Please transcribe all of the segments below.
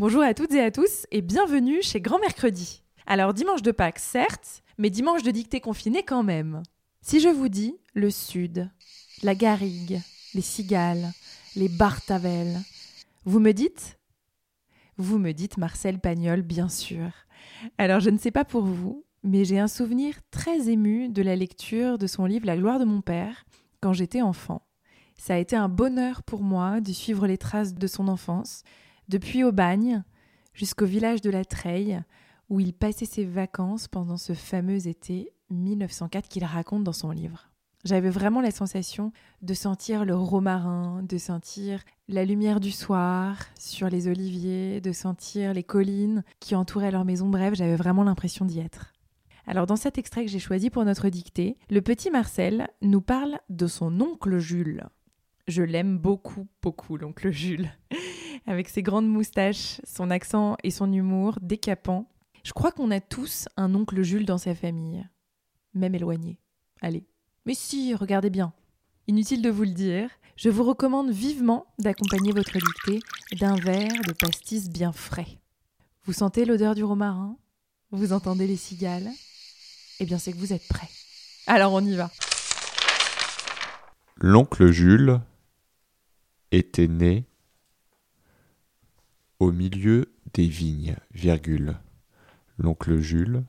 Bonjour à toutes et à tous et bienvenue chez Grand Mercredi. Alors dimanche de Pâques certes, mais dimanche de dictée confinée quand même. Si je vous dis le sud, la garrigue, les cigales, les bartavelles, vous me dites? Vous me dites Marcel Pagnol bien sûr. Alors je ne sais pas pour vous, mais j'ai un souvenir très ému de la lecture de son livre La gloire de mon père quand j'étais enfant. Ça a été un bonheur pour moi de suivre les traces de son enfance, depuis Aubagne jusqu'au village de la Treille, où il passait ses vacances pendant ce fameux été 1904 qu'il raconte dans son livre. J'avais vraiment la sensation de sentir le romarin, de sentir la lumière du soir sur les oliviers, de sentir les collines qui entouraient leur maison. Bref, j'avais vraiment l'impression d'y être. Alors dans cet extrait que j'ai choisi pour notre dictée, le petit Marcel nous parle de son oncle Jules. Je l'aime beaucoup, beaucoup, l'oncle Jules avec ses grandes moustaches, son accent et son humour décapant. Je crois qu'on a tous un oncle Jules dans sa famille, même éloigné. Allez. Mais si, regardez bien. Inutile de vous le dire, je vous recommande vivement d'accompagner votre dictée d'un verre de pastis bien frais. Vous sentez l'odeur du romarin? Vous entendez les cigales? Eh bien, c'est que vous êtes prêts. Alors, on y va. L'oncle Jules était né au milieu des vignes, virgule. L'oncle Jules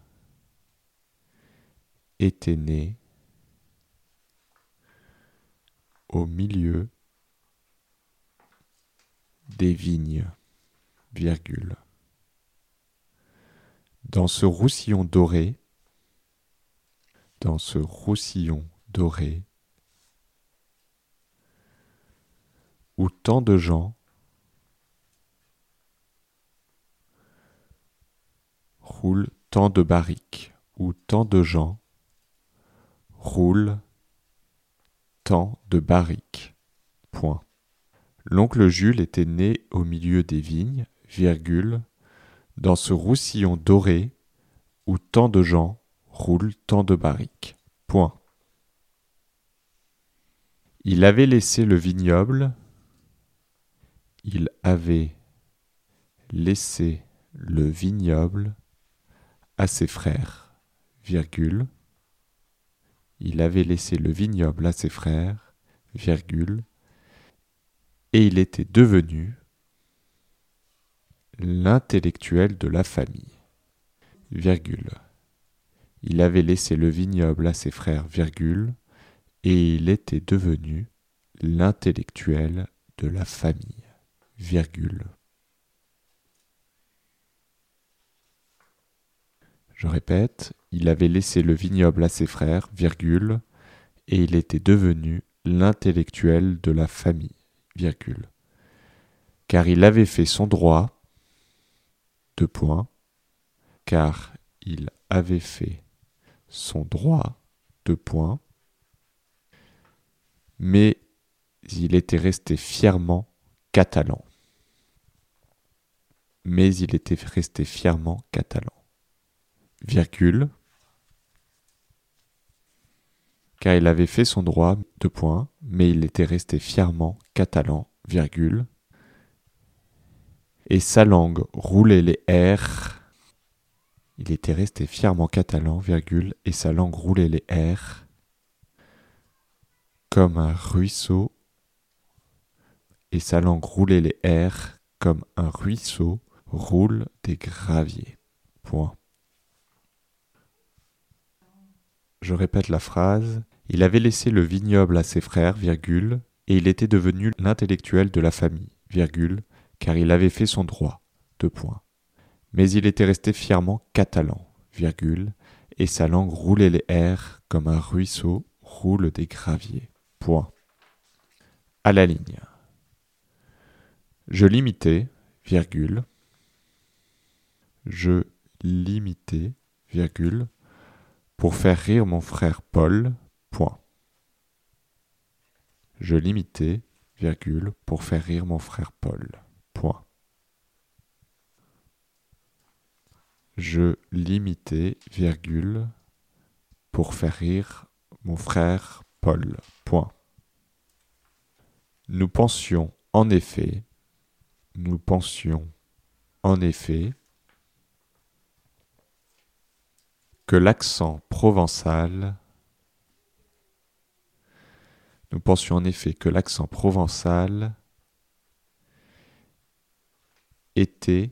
était né au milieu des vignes, virgule. Dans ce roussillon doré, dans ce roussillon doré, où tant de gens tant de barriques, où tant de gens roulent tant de barriques. Point. L'oncle Jules était né au milieu des vignes, virgule, dans ce roussillon doré où tant de gens roulent tant de barriques. Point. Il avait laissé le vignoble, il avait laissé le vignoble à ses frères, virgule, il avait laissé le vignoble à ses frères, virgule, et il était devenu l'intellectuel de la famille, virgule. Il avait laissé le vignoble à ses frères, virgule, et il était devenu l'intellectuel de la famille, virgule. Je répète, il avait laissé le vignoble à ses frères, virgule, et il était devenu l'intellectuel de la famille, virgule. Car il avait fait son droit, deux points, car il avait fait son droit, deux points, mais il était resté fièrement catalan. Mais il était resté fièrement catalan car il avait fait son droit, de points, mais il était resté fièrement catalan, virgule, et sa langue roulait les R. Il était resté fièrement catalan, virgule, et sa langue roulait les R comme un ruisseau, et sa langue roulait les R comme un ruisseau roule des graviers. Point. Je répète la phrase. Il avait laissé le vignoble à ses frères, virgule, et il était devenu l'intellectuel de la famille, virgule, car il avait fait son droit, deux points. Mais il était resté fièrement catalan, virgule, et sa langue roulait les airs comme un ruisseau roule des graviers. Point. À la ligne. Je l'imitais, virgule. Je l'imitais, virgule pour faire rire mon frère Paul, point. Je l'imitais, virgule, pour faire rire mon frère Paul, point. Je l'imitais, virgule, pour faire rire mon frère Paul, point. Nous pensions, en effet, nous pensions, en effet l'accent provençal nous pensions en effet que l'accent provençal était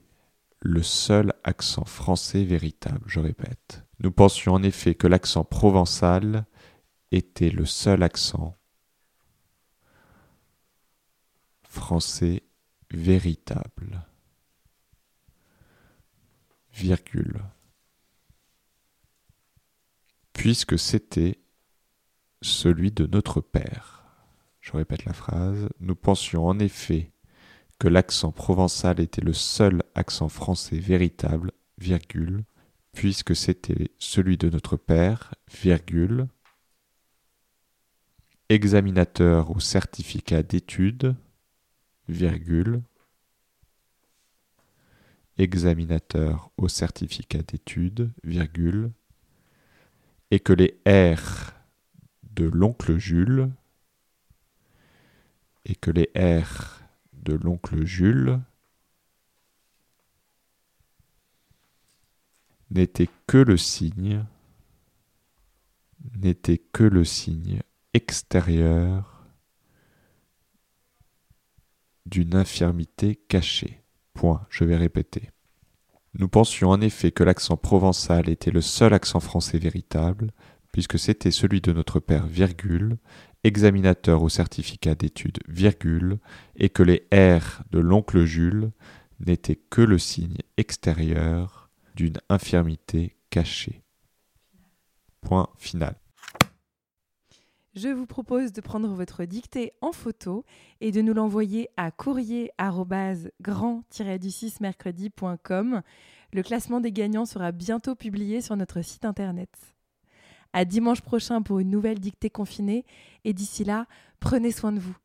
le seul accent français véritable, je répète. Nous pensions en effet que l'accent provençal était le seul accent français véritable. Virgule. Puisque c'était celui de notre Père. Je répète la phrase. Nous pensions en effet que l'accent provençal était le seul accent français véritable, virgule, puisque c'était celui de notre Père, virgule, examinateur au certificat d'études, virgule, examinateur au certificat d'études, virgule, et que les R de l'oncle Jules, et que les R de l'oncle Jules n'étaient que le signe, que le signe extérieur d'une infirmité cachée. Point, je vais répéter. Nous pensions en effet que l'accent provençal était le seul accent français véritable, puisque c'était celui de notre père, virgule, examinateur au certificat d'études, virgule, et que les R de l'oncle Jules n'étaient que le signe extérieur d'une infirmité cachée. Point final. Je vous propose de prendre votre dictée en photo et de nous l'envoyer à courrier grand-du6 mercredi.com. Le classement des gagnants sera bientôt publié sur notre site internet. À dimanche prochain pour une nouvelle dictée confinée et d'ici là, prenez soin de vous.